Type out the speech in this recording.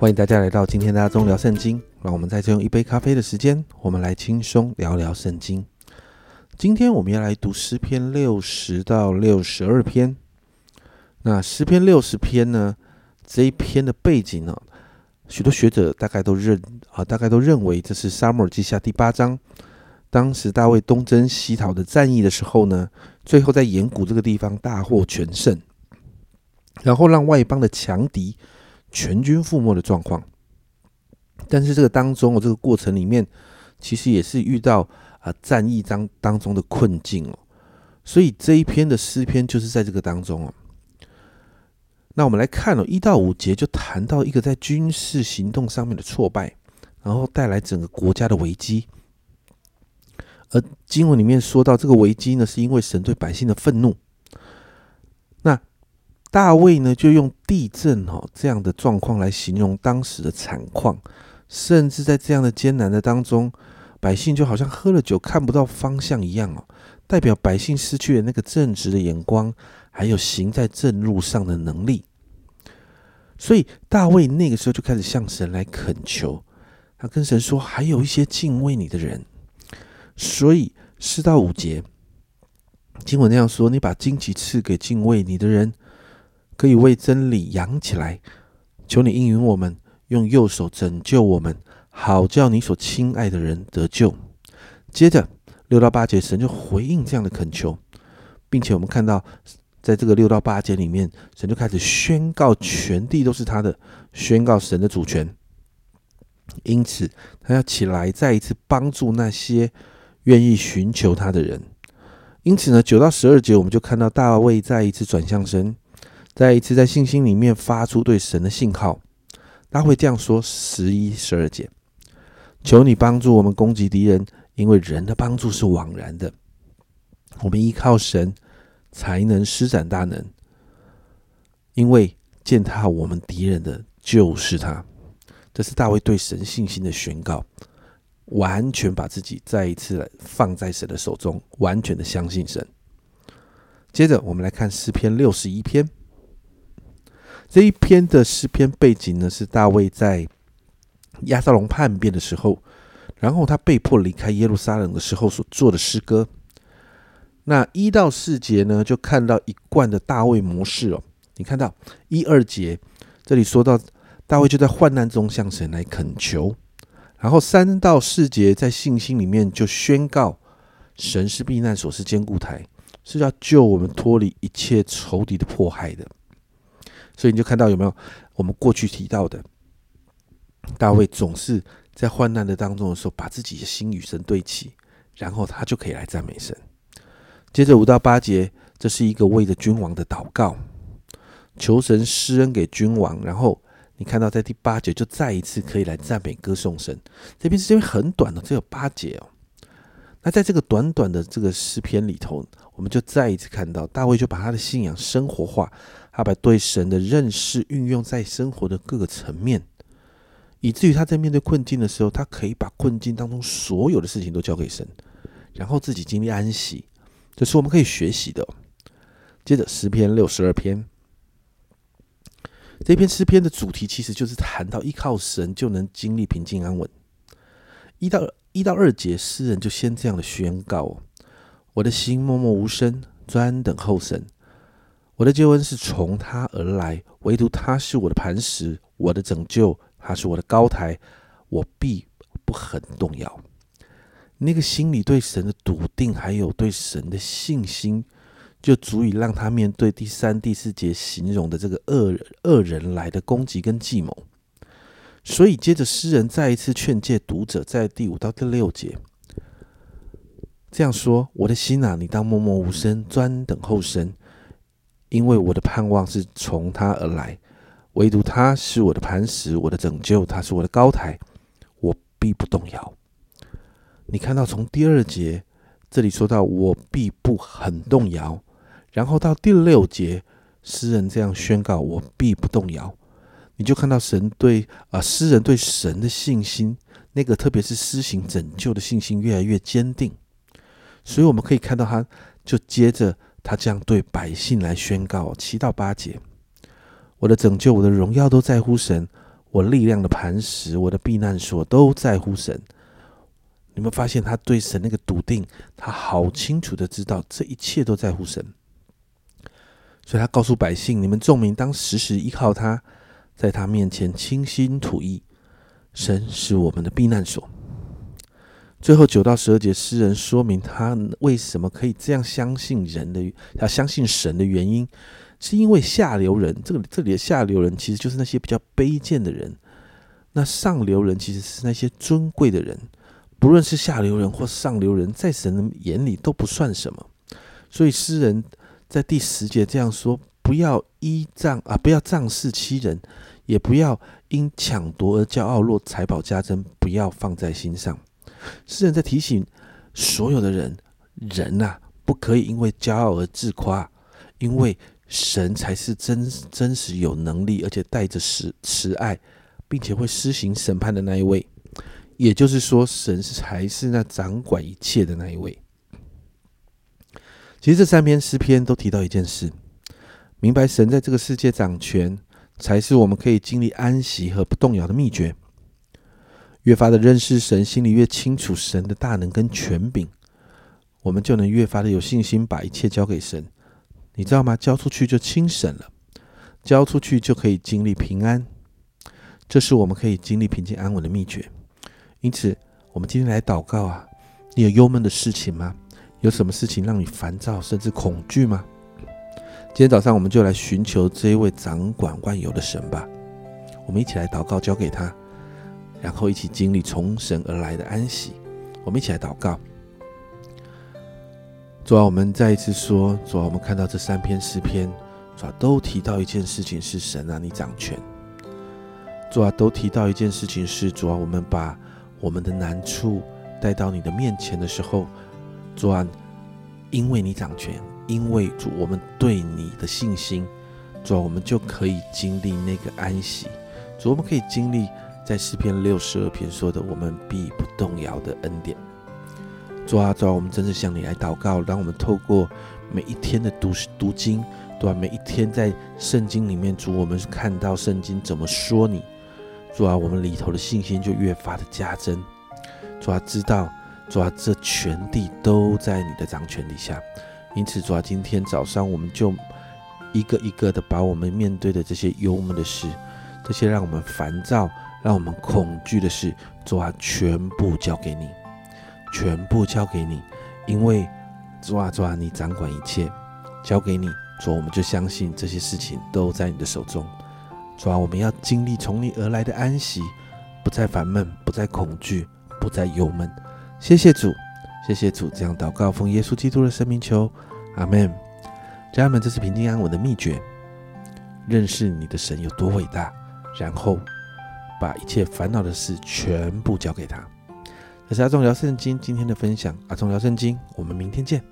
欢迎大家来到今天的阿中聊圣经。让我们在这用一杯咖啡的时间，我们来轻松聊聊圣经。今天我们要来读诗篇六十到六十二篇。那诗篇六十篇呢？这一篇的背景呢，许多学者大概都认啊，大概都认为这是沙漠耳记下第八章。当时大卫东征西讨的战役的时候呢，最后在岩谷这个地方大获全胜，然后让外邦的强敌。全军覆没的状况，但是这个当中哦，这个过程里面，其实也是遇到啊战役当当中的困境哦，所以这一篇的诗篇就是在这个当中哦。那我们来看哦，一到五节就谈到一个在军事行动上面的挫败，然后带来整个国家的危机，而经文里面说到这个危机呢，是因为神对百姓的愤怒。大卫呢，就用地震哦这样的状况来形容当时的惨况，甚至在这样的艰难的当中，百姓就好像喝了酒看不到方向一样哦，代表百姓失去了那个正直的眼光，还有行在正路上的能力。所以大卫那个时候就开始向神来恳求，他跟神说：“还有一些敬畏你的人。”所以四到五节经文那样说：“你把荆棘赐给敬畏你的人。”可以为真理扬起来，求你应允我们，用右手拯救我们，好叫你所亲爱的人得救。接着六到八节，神就回应这样的恳求，并且我们看到，在这个六到八节里面，神就开始宣告全地都是他的，宣告神的主权。因此，他要起来再一次帮助那些愿意寻求他的人。因此呢，九到十二节，我们就看到大卫再一次转向神。再一次在信心里面发出对神的信号，他会这样说：十一、十二节，求你帮助我们攻击敌人，因为人的帮助是枉然的。我们依靠神才能施展大能，因为践踏我们敌人的就是他。这是大卫对神信心的宣告，完全把自己再一次放在神的手中，完全的相信神。接着我们来看诗篇六十一篇。这一篇的诗篇背景呢，是大卫在亚撒龙叛变的时候，然后他被迫离开耶路撒冷的时候所做的诗歌。那一到四节呢，就看到一贯的大卫模式哦。你看到一二节这里说到大卫就在患难中向神来恳求，然后三到四节在信心里面就宣告神是避难所，是坚固台，是要救我们脱离一切仇敌的迫害的。所以你就看到有没有我们过去提到的大卫总是在患难的当中的时候，把自己的心与神对齐，然后他就可以来赞美神。接着五到八节，这是一个为着君王的祷告，求神施恩给君王。然后你看到在第八节就再一次可以来赞美歌颂神。这篇诗篇很短的，只有八节哦。那在这个短短的这个诗篇里头，我们就再一次看到大卫就把他的信仰生活化。他把对神的认识运用在生活的各个层面，以至于他在面对困境的时候，他可以把困境当中所有的事情都交给神，然后自己经历安息。这是我们可以学习的。接着诗篇六十二篇，这篇诗篇的主题其实就是谈到依靠神就能经历平静安稳。一到一到二节，诗人就先这样的宣告：我的心默默无声，专等候神。我的救恩是从他而来，唯独他是我的磐石，我的拯救，他是我的高台，我必不很动摇。那个心里对神的笃定，还有对神的信心，就足以让他面对第三、第四节形容的这个恶恶人来的攻击跟计谋。所以，接着诗人再一次劝诫读者，在第五到第六节这样说：“我的心啊，你当默默无声，专等候神。”因为我的盼望是从他而来，唯独他是我的磐石，我的拯救，他是我的高台，我必不动摇。你看到从第二节这里说到我必不很动摇，然后到第六节诗人这样宣告我必不动摇，你就看到神对啊诗人对神的信心，那个特别是施行拯救的信心越来越坚定，所以我们可以看到他就接着。他这样对百姓来宣告：七到八节，我的拯救，我的荣耀都在乎神，我力量的磐石，我的避难所，都在乎神。你们发现他对神那个笃定，他好清楚的知道这一切都在乎神，所以他告诉百姓：你们众民当时时依靠他，在他面前倾心吐意。神是我们的避难所。最后九到十二节，诗人说明他为什么可以这样相信人的，他相信神的原因。是因为下流人，这个这里的下流人其实就是那些比较卑贱的人，那上流人其实是那些尊贵的人。不论是下流人或上流人，在神的眼里都不算什么。所以诗人在第十节这样说：不要依仗啊，不要仗势欺人，也不要因抢夺而骄傲。若财宝加增，不要放在心上。诗人在提醒所有的人，人呐，不可以因为骄傲而自夸，因为。神才是真真实有能力，而且带着慈慈爱，并且会施行审判的那一位。也就是说，神是才是那掌管一切的那一位。其实这三篇诗篇都提到一件事：明白神在这个世界掌权，才是我们可以经历安息和不动摇的秘诀。越发的认识神，心里越清楚神的大能跟权柄，我们就能越发的有信心，把一切交给神。你知道吗？交出去就轻省了，交出去就可以经历平安，这是我们可以经历平静安稳的秘诀。因此，我们今天来祷告啊！你有忧闷的事情吗？有什么事情让你烦躁甚至恐惧吗？今天早上我们就来寻求这一位掌管万有的神吧。我们一起来祷告，交给他，然后一起经历从神而来的安息。我们一起来祷告。主啊，我们再一次说，主啊，我们看到这三篇诗篇，主啊，都提到一件事情是神啊，你掌权。主啊，都提到一件事情是主啊，我们把我们的难处带到你的面前的时候，主啊，因为你掌权，因为主我们对你的信心，主啊，我们就可以经历那个安息。主，我们可以经历在诗篇六十二篇说的，我们必不动摇的恩典。主啊，主啊，我们真是向你来祷告，让我们透过每一天的读读经，对吧？每一天在圣经里面，主，我们看到圣经怎么说你，主啊，我们里头的信心就越发的加增。主啊，知道，主啊，这全地都在你的掌权底下，因此，主啊，今天早上我们就一个一个的把我们面对的这些忧闷的事，这些让我们烦躁、让我们恐惧的事，主啊，全部交给你。全部交给你，因为主啊主啊，你掌管一切，交给你，主我们就相信这些事情都在你的手中。主啊，我们要经历从你而来的安息，不再烦闷，不再恐惧，不再忧闷。谢谢主，谢谢主，这样祷告奉耶稣基督的生命求，阿门。家人们，这是平静安稳的秘诀，认识你的神有多伟大，然后把一切烦恼的事全部交给他。这是阿忠聊圣经今天的分享，阿忠聊圣经，我们明天见。